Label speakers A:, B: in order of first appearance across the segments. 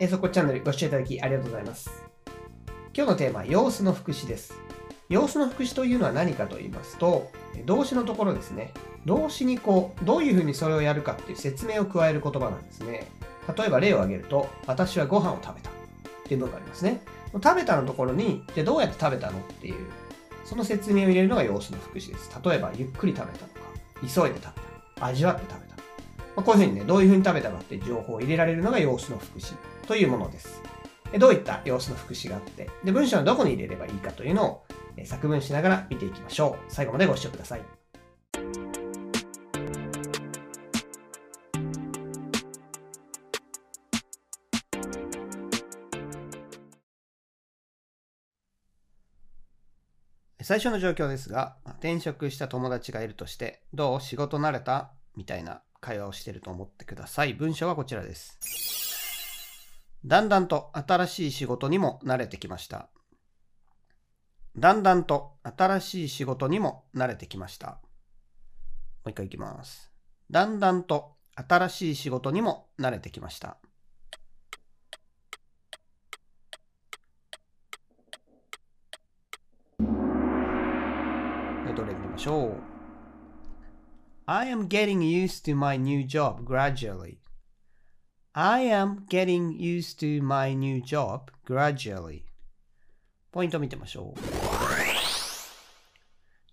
A: えそこチャンネルご視聴いただきありがとうございます。今日のテーマは様子の副詞です。様子の副詞というのは何かと言いますと、動詞のところですね。動詞にこう、どういうふうにそれをやるかっていう説明を加える言葉なんですね。例えば例を挙げると、私はご飯を食べたっていう文がありますね。食べたのところに、じゃどうやって食べたのっていう、その説明を入れるのが様子の副詞です。例えば、ゆっくり食べたのか、急いで食べた、味わって食べた。まあ、こういうふうにね、どういうふうに食べたかっていう情報を入れられるのが様子の副詞というものです。どういった様子の副詞があって、で文章のどこに入れればいいかというのを作文しながら見ていきましょう。最後までご視聴ください。最初の状況ですが、転職した友達がいるとして、どう仕事慣れたみたいな会話をしてると思ってください。文章はこちらです。だんだんと新しい仕事にも慣れてきました。だんだんと新しい仕事にも慣れてきました。もう一回いきます。だんだんと新しい仕事にも慣れてきました。どれ見ましょう？I am getting used to my new job gradually. I am getting used to my new job gradually. ポイントを見てみましょう。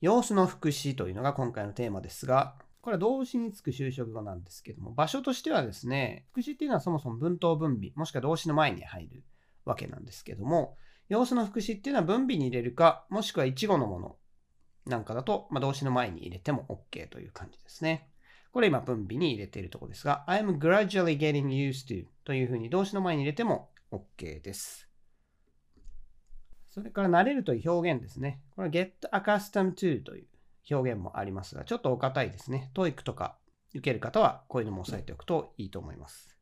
A: 様子の副詞というのが今回のテーマですが、これは動詞につく就職語なんですけども、場所としてはですね、副詞っていうのはそもそも文頭分尾、もしくは動詞の前に入るわけなんですけども、様子の副詞っていうのは分尾に入れるか、もしくは一語のものなんかだと、まあ、動詞の前に入れても OK という感じですね。これ今分尾に入れているところですが、I'm gradually getting used to というふうに動詞の前に入れても OK です。それから慣れるという表現ですね。これは get accustomed to という表現もありますが、ちょっとお堅いですね。TOEIC とか受ける方はこういうのも押さえておくといいと思います。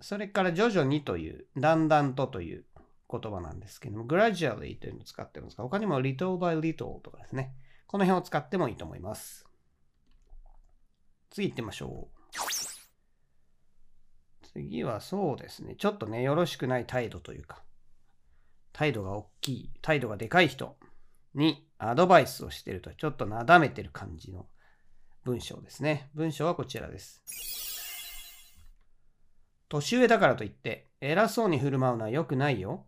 A: それから徐々にという、だんだんとという言葉なんですけども、gradually というのを使ってますが、他にも little by little とかですね。この辺を使ってもいいと思います。次行ってみましょう。次はそうですね。ちょっとね、よろしくない態度というか、態度が大きい、態度がでかい人にアドバイスをしてると、ちょっとなだめてる感じの文章ですね。文章はこちらです。年上だからといって、偉そうに振る舞うのは良くないよ。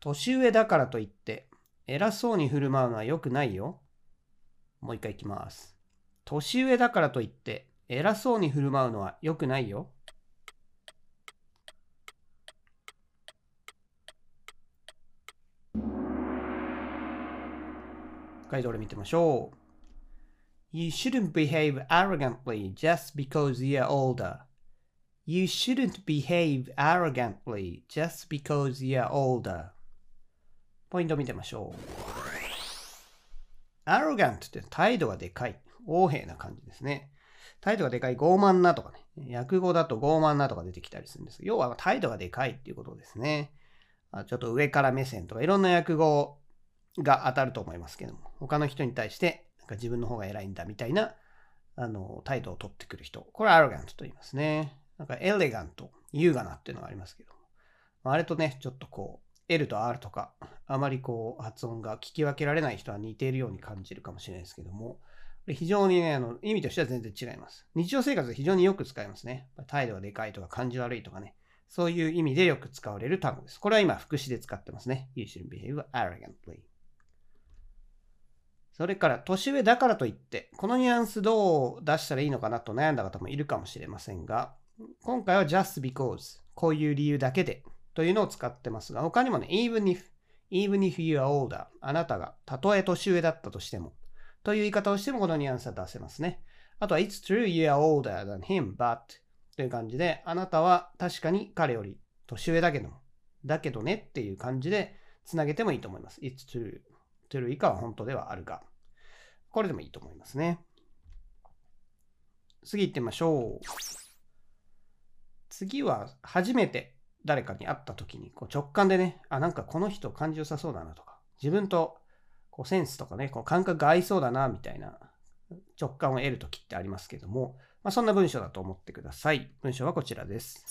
A: 年上だからといって、偉そうに振る舞うのは良くないよ。もう一回いきます。年上だからといって、偉そうに振る舞うのは良くないよ。解答で見てみましょう。You shouldn't behave arrogantly just because you're older. You shouldn't behave arrogantly just because you're older. ポイント見てみましょう。arrogant って態度がでかい。横柄な感じですね。態度がでかい、傲慢なとかね。訳語だと傲慢なとか出てきたりするんです要は態度がでかいっていうことですね。ちょっと上から目線とかいろんな訳語が当たると思いますけども、他の人に対してなんか自分の方が偉いんだみたいなあの態度を取ってくる人。これは arrogant と言いますね。なんかエレガント、優雅なっていうのがありますけども。あれとね、ちょっとこう、L と R とか、あまりこう発音が聞き分けられない人は似ているように感じるかもしれないですけども、非常にね、あの意味としては全然違います。日常生活で非常によく使いますね。態度がでかいとか感じ悪いとかね。そういう意味でよく使われる単語です。これは今、副詞で使ってますね。You should behave arrogantly. それから、年上だからといって、このニュアンスどう出したらいいのかなと悩んだ方もいるかもしれませんが、今回は just because こういう理由だけでというのを使ってますが、他にもね、even if, even if you are older あなたがたとえ年上だったとしてもという言い方をしてもこのニュアンスは出せますね。あとは It's true you are older than him, but という感じで、あなたは確かに彼より年上だけども、だけどねっていう感じでつなげてもいいと思います。It's true. true 以下は本当ではあるが。これでもいいと思いますね。次行ってみましょう。次は初めて誰かに会った時にこう直感でね、あ、なんかこの人感じよさそうだなとか、自分とこうセンスとかね、こう感覚が合いそうだなみたいな直感を得る時ってありますけども、まあ、そんな文章だと思ってください。文章はこちらです。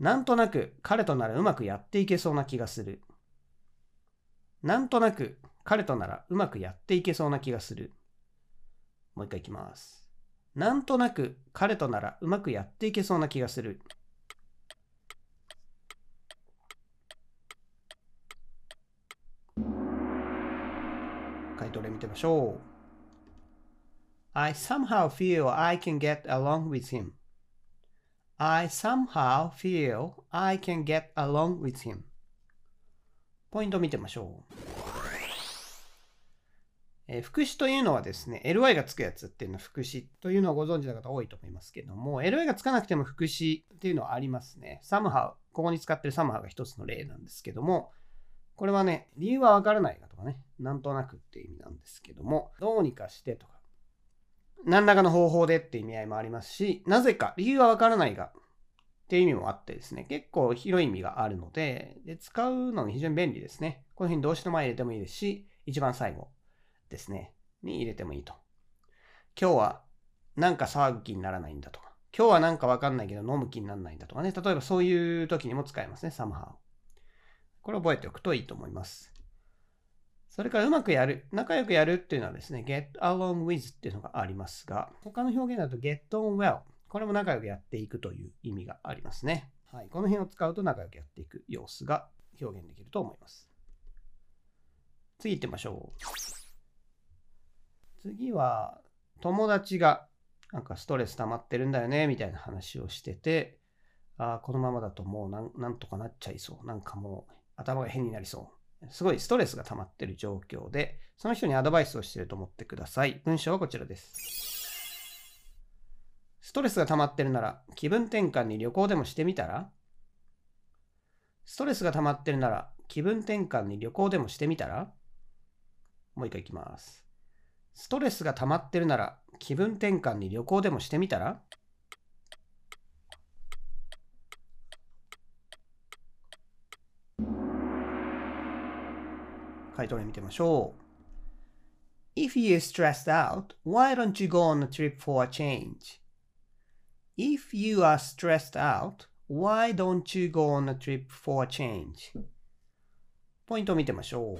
A: なんとなく彼とならうまくやっていけそうな気がする。なんとなく彼とならうまくやっていけそうな気がする。もう一回いきます。なんとなく彼とならうまくやっていけそうな気がする。回答例見てみましょう。I somehow feel I can get along with him. I somehow feel I can get along with him. ポイントを見てみましょう。えー、副詞というのはですね、ly がつくやつっていうのは副詞というのをご存知の方多いと思いますけども、ly がつかなくても副詞っていうのはありますね。somehow、ここに使ってる somehow が一つの例なんですけども、これはね、理由はわからないかとかね、なんとなくって意味なんですけども、どうにかしてとか、何らかの方法でって意味合いもありますし、なぜか、理由はわからないがっていう意味もあってですね、結構広い意味があるので、で使うのに非常に便利ですね。こういうふうに動詞の前に入れてもいいですし、一番最後、ですね、に入れてもいいと。今日はなんか騒ぐ気にならないんだとか、今日はなんかわかんないけど飲む気にならないんだとかね、例えばそういう時にも使えますね、somehow。これ覚えておくといいと思います。それからうまくやる、仲良くやるっていうのはですね、get along with っていうのがありますが、他の表現だと get on well。これも仲良くやっていくという意味がありますね。はい、この辺を使うと仲良くやっていく様子が表現できると思います。次行ってみましょう。次は友達がなんかストレス溜まってるんだよねみたいな話をしてて、あ、このままだともうなんとかなっちゃいそう。なんかもう頭が変になりそう。すごいストレスが溜まってる状況で、その人にアドバイスをしてると思ってください。文章はこちらです。ストレスが溜まってるなら気分転換に旅行でもしてみたら？ストレスが溜まってるなら気分転換に旅行でもしてみたら？もう一回いきます。ストレスが溜まってるなら気分転換に旅行でもしてみたら？回答例見てみましょう。If you're stressed out, why don't you go on a trip for a change? If you are stressed out, why don't you go on a trip for a change? ポイントを見てみましょう。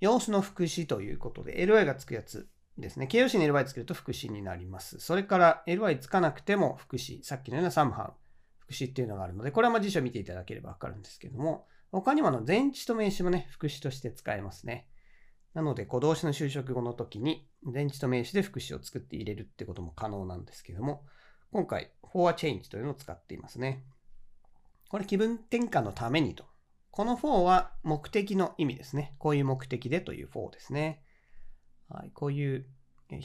A: 様子の副詞ということで、ly がつくやつですね。形容詞に ly つけると副詞になります。それから ly つかなくても副詞、さっきのような somehow 副詞っていうのがあるので、これはまあ辞書を見ていただければわかるんですけども、他にもあの前置と名詞もね、副詞として使えますね。なので、こう動詞の就職後の時に前置と名詞で副詞を作って入れるってことも可能なんですけども、今回、for a change というのを使っていますね。これ気分転換のためにとこの for は目的の意味ですね。こういう目的でという for ですね。はい、こういう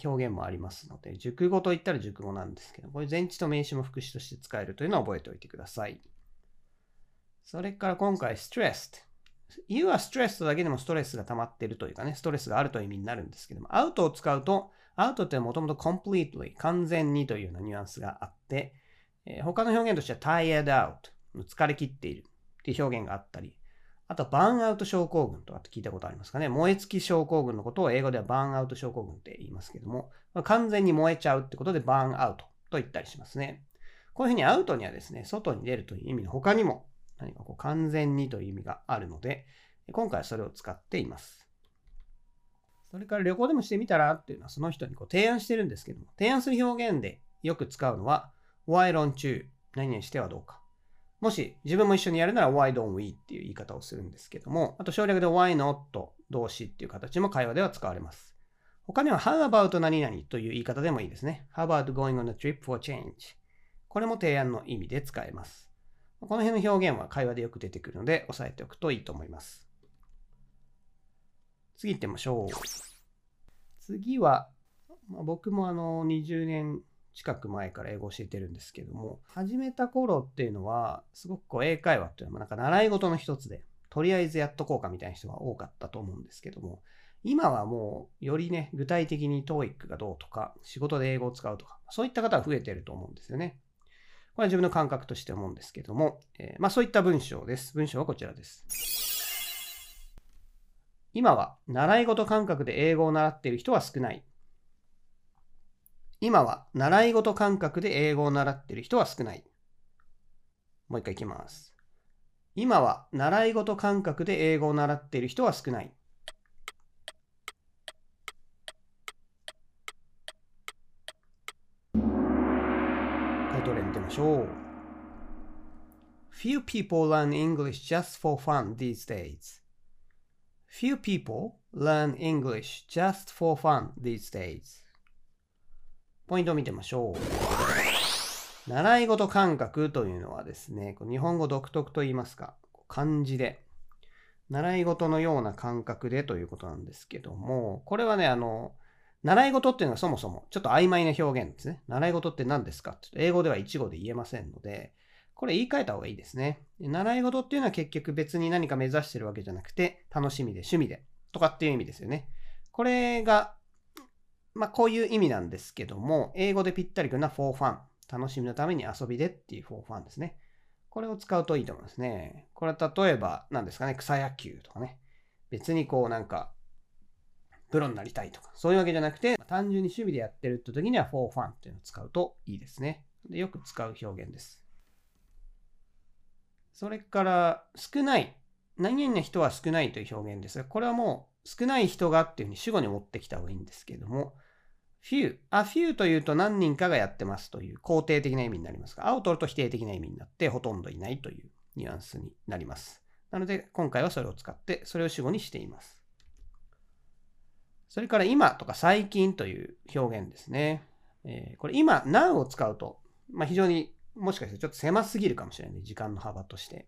A: 表現もありますので、熟語と言ったら熟語なんですけど、これ前置と名詞も副詞として使えるというのを覚えておいてください。それから今回 stressed。You are stressed だけでもストレスが溜まってるというかね、ストレスがあるという意味になるんですけども、アウトを使うと、アウトってもともと completely、完全にというようなニュアンスがあって、えー、他の表現としては tired out、疲れ切っている。っていう表現があったり、あと、バーンアウト症候群とかって聞いたことありますかね。燃え尽き症候群のことを英語ではバーンアウト症候群って言いますけども、ま、完全に燃えちゃうってことでバーンアウトと言ったりしますね。こういうふうにアウトにはですね、外に出るという意味の他にも何かこう完全にという意味があるので、今回はそれを使っています。それから旅行でもしてみたらっていうのはその人にこう提案してるんですけども、提案する表現でよく使うのは、why don't you 何々してはどうか。もし自分も一緒にやるなら why don't we っていう言い方をするんですけども、あと省略で why not 動詞っていう形も会話では使われます。他には how about 何々という言い方でもいいですね。how about going on a trip for change? これも提案の意味で使えます。この辺の表現は会話でよく出てくるので押さえておくといいと思います。次行ってみましょう。次は、まあ、僕もあの20年近く前から英語を教えてるんですけども、始めた頃っていうのは、すごくこう英会話っていうのはなんか習い事の一つで、とりあえずやっとこうかみたいな人が多かったと思うんですけども、今はもうよりね、具体的に TOEIC がどうとか、仕事で英語を使うとか、そういった方が増えてると思うんですよね。これは自分の感覚として思うんですけども、えー、まあそういった文章です。文章はこちらです。今は習い事感覚で英語を習っている人は少ない。今は習い事感覚で英語を習っている人は少ない。もう一回いきます。今は習い事感覚で英語を習っている人は少ない。回答例見てみましょう。Few people learn English just for fun these days. Few people learn English just for fun these days. ポイントを見てみましょう。習い事感覚というのはですね、日本語独特と言いますか、漢字で、習い事のような感覚でということなんですけども、これはね、あの、習い事っていうのはそもそもちょっと曖昧な表現ですね。習い事って何ですかって英語では一語で言えませんので、これ言い換えた方がいいですね。習い事っていうのは結局別に何か目指してるわけじゃなくて、楽しみで趣味でとかっていう意味ですよね。これが、まあこういう意味なんですけども、英語でぴったりくるのは for fun。楽しみのために遊びでっていう for fun ですね。これを使うといいと思いますね。これは例えば何ですかね、草野球とかね。別にこうなんか、プロになりたいとか、そういうわけじゃなくて、単純に趣味でやってるって時には for fun っていうのを使うといいですね。でよく使う表現です。それから、少ない。何々な人は少ないという表現ですが、これはもう少ない人がっていうふうに主語に持ってきた方がいいんですけども、few。あ、few というと何人かがやってますという肯定的な意味になりますが、青を取ると否定的な意味になって、ほとんどいないというニュアンスになります。なので、今回はそれを使って、それを主語にしています。それから今とか最近という表現ですね。えーこれ今、now を使うと、まあ、非常にもしかしてちょっと狭すぎるかもしれない。時間の幅として。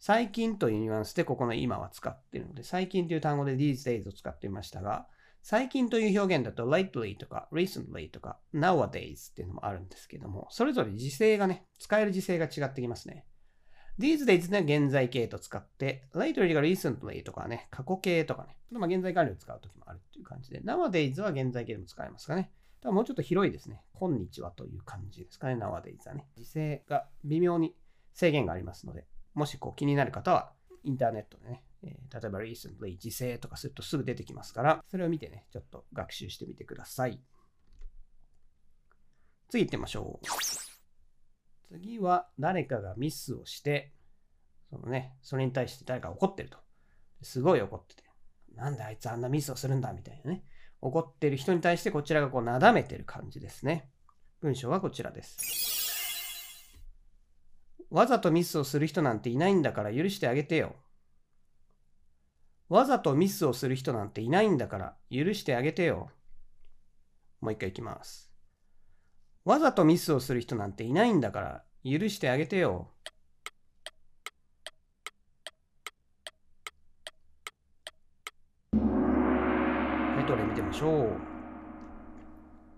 A: 最近というニュアンスでここの今は使っているので、最近という単語で these days を使っていましたが、最近という表現だと lately とか recently とか nowadays っていうのもあるんですけども、それぞれ時制がね、使える時制が違ってきますね。These days ね、現在形と使って、lately とか recently とかね、過去形とかね、まあ、現在完了を使うときもあるっていう感じで、nowadays は現在形でも使えますかね。ただもうちょっと広いですね。こんにちはという感じですかね、nowadays はね。時制が微妙に制限がありますので、もしこう気になる方は、インターネットでね、えー例えば recently 時制とかするとすぐ出てきますから、それを見てね、ちょっと学習してみてください。次行ってみましょう。次は誰かがミスをして、そのね、それに対して誰か怒ってると。すごい怒ってて。なんであいつあんなミスをするんだみたいなね。怒ってる人に対してこちらがこうなだめてる感じですね。文章はこちらです。わざとミスをする人なんていないんだから許してあげてよ。わざとミスをする人なんていないんだから許してあげてよ。もう一回いきます。わざとミスをする人なんていないんだから許してあげてよ。回答例見てみましょう。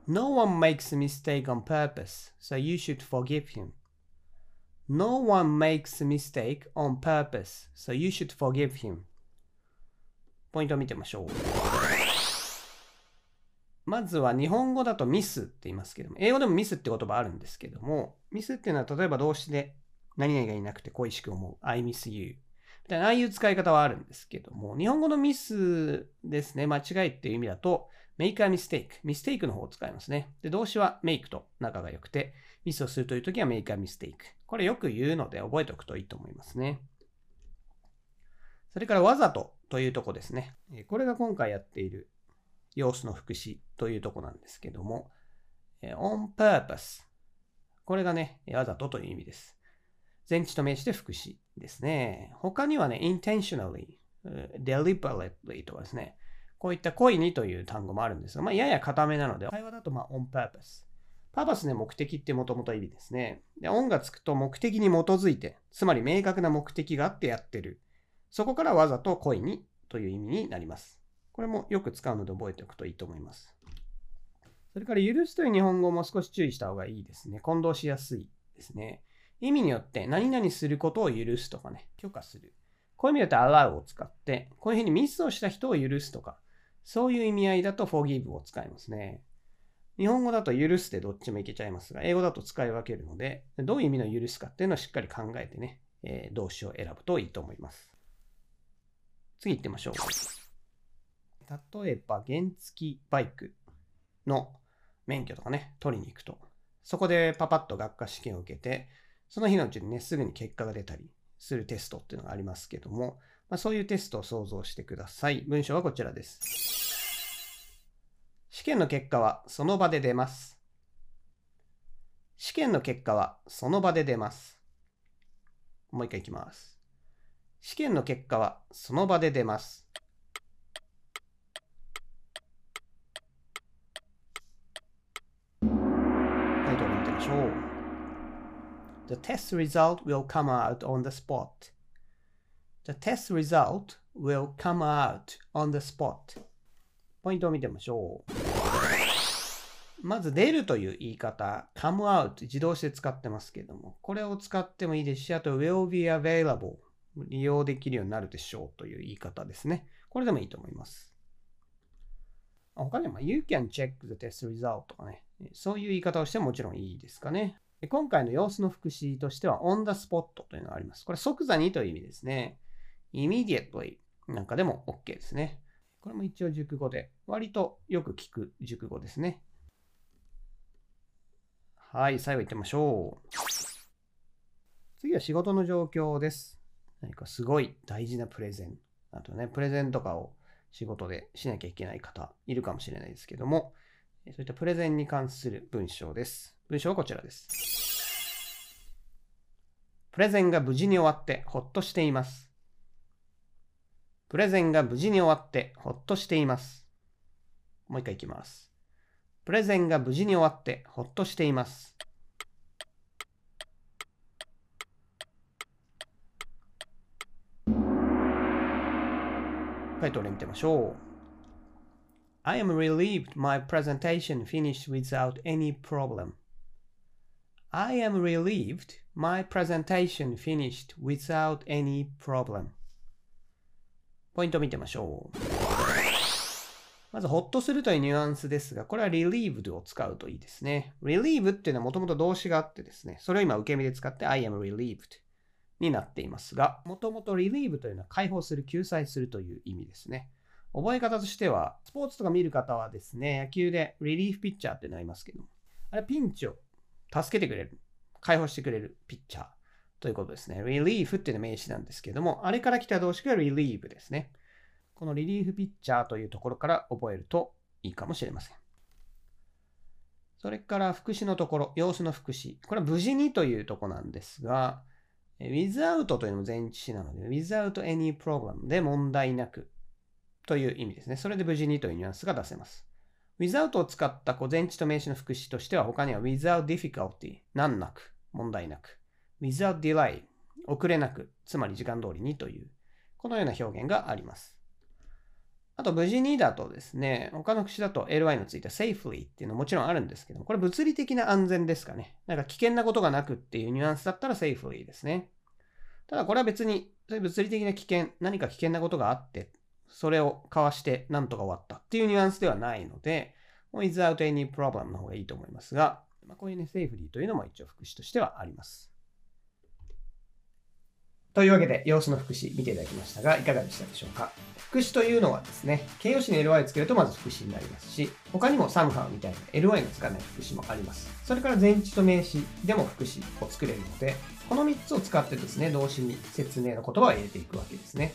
A: No one makes a mistake on purpose, so you should forgive him. No one makes a mistake on purpose, so you should forgive him. ポイントを見てみましょう。まずは日本語だとミスって言いますけども、英語でもミスって言葉あるんですけども、ミスっていうのは例えば動詞で何々がいなくて恋しく思う。I miss you. みたいな、ああいう使い方はあるんですけども、日本語のミスですね、間違いっていう意味だと、make a mistake。ミステイクの方を使いますね。で、動詞は make と仲が良くて、ミスをするというときは make a mistake。これよく言うので覚えておくといいと思いますね。それからわざとというとこですね。これが今回やっている様子の副詞というとこなんですけども、on purpose。これがね、わざとという意味です。前置と名詞で副詞ですね。他にはね、intentionally、deliberately とかですね、こういった故意にという単語もあるんですが、まあ、やや固めなので、会話だとまあ on purpose。パーパスね、目的ってもともと意味ですね。で、on がつくと目的に基づいて、つまり明確な目的があってやってる。そこからわざと故意にという意味になります。これもよく使うので覚えておくといいと思います。それから許すという日本語も少し注意した方がいいですね。混同しやすいですね。意味によって何々することを許すとかね、許可する。こういう意味だと allow を使って、こういうふうにミスをした人を許すとか、そういう意味合いだと forgive を使いますね。日本語だと許すでどっちもいけちゃいますが、英語だと使い分けるので、どういう意味の許すかっていうのをしっかり考えてね、え動詞を選ぶといいと思います。次行ってみましょう。例えば、原付バイクの免許とかね、取りに行くと。そこでパパッと学科試験を受けて、その日のうちにね、すぐに結果が出たりするテストっていうのがありますけども、まあ、そういうテストを想像してください。文章はこちらです。試験の結果はその場で出ます。試験の結果はその場で出ます。もう一回いきます。試験の結果はその場で出ます。The test result will come out on the spot. The test result will come out on the spot. ポイントを見てみましょう。まず出るという言い方、come out 自動して使ってますけども、これを使ってもいいですし、あと will be available 利用できるようになるでしょうという言い方ですね。これでもいいと思います。他にも You can check the test result とかね、そういう言い方をしてももちろんいいですかね。今回の様子の副詞としては on the spot というのがあります。これ即座にという意味ですね。immediately なんかでも OK ですね。これも一応熟語で、割とよく聞く熟語ですね。はい、最後行ってみましょう。次は仕事の状況です。何かすごい大事なプレゼン。あとね、プレゼンとかを仕事でしなきゃいけない方いるかもしれないですけども、そういったプレゼンに関する文章です。文章はこちらです。プレゼンが無事に終わってほっとしています。プレゼンが無事に終わってほっとしています。もう一回いきます。プレゼンが無事に終わってほっとしています。タイトル見てみましょう。I am relieved my presentation finished without any problem. I am relieved my presentation finished without any problem. ポイントを見てみましょう。まず、ほっとするというニュアンスですが、これは relieved を使うといいですね。relieve っていうのはもともと動詞があってですね、それを今受け身で使って I am relieved になっていますが、もともと relieve というのは解放する、救済するという意味ですね。覚え方としては、スポーツとか見る方はですね、野球でリリーフピッチャーってなりますけども、あれピンチを助けてくれる、解放してくれるピッチャーということですね。relief っていうの名詞なんですけども、あれから来た動詞が relieve ですね。このリリーフピッチャーというところから覚えるといいかもしれません。それから副詞のところ、様子の副詞。これは無事にというとこなんですが、without というのも前置詞なので、without any problem で問題なくという意味ですね。それで無事にというニュアンスが出せます。without を使ったこう前置と名詞の副詞としては他には without difficulty 難なく、問題なく。without delay 遅れなく、つまり時間通りにという、このような表現があります。あと、無事にだとですね、他の口だと ly のついた safely っていうのももちろんあるんですけども、これ物理的な安全ですかね。なんか危険なことがなくっていうニュアンスだったら safely ですね。ただこれは別に、そういう物理的な危険、何か危険なことがあって、それをかわしてなんとか終わったっていうニュアンスではないので、without any problem の方がいいと思いますが、まあ、こういうね、safely というのも一応副詞としてはあります。というわけで、様子の副詞見ていただきましたが、いかがでしたでしょうか？副詞というのはですね、形容詞に ly をつけるとまず副詞になりますし、他にもサムハウみたいな ly のつかない副詞もあります。それから前置と名詞でも副詞を作れるので、この3つを使ってですね、動詞に説明の言葉を入れていくわけですね。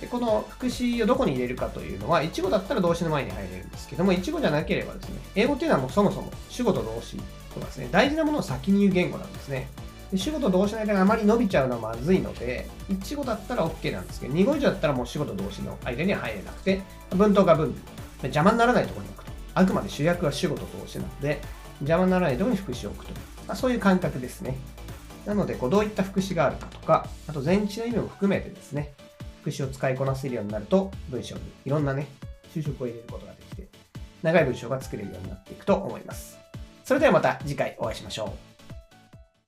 A: でこの副詞をどこに入れるかというのは、一語だったら動詞の前に入れるんですけども、一語じゃなければですね、英語っていうのはもうそもそも主語と動詞とかですね、大事なものを先に言う言語なんですね。で主語と動詞の間があまり伸びちゃうのはまずいので、1語だったら OK なんですけど、2語以上だったらもう主語と動詞の間には入れなくて、文頭が文邪魔にならないところに置くと。あくまで主役は主語と動詞なので、邪魔にならないところに副詞を置くと。まあ、そういう感覚ですね。なので、こうどういった副詞があるかとか、あと前置の意味も含めてですね、副詞を使いこなせるようになると、文章にいろんなね、就職を入れることができて、長い文章が作れるようになっていくと思います。それではまた次回お会いしましょう。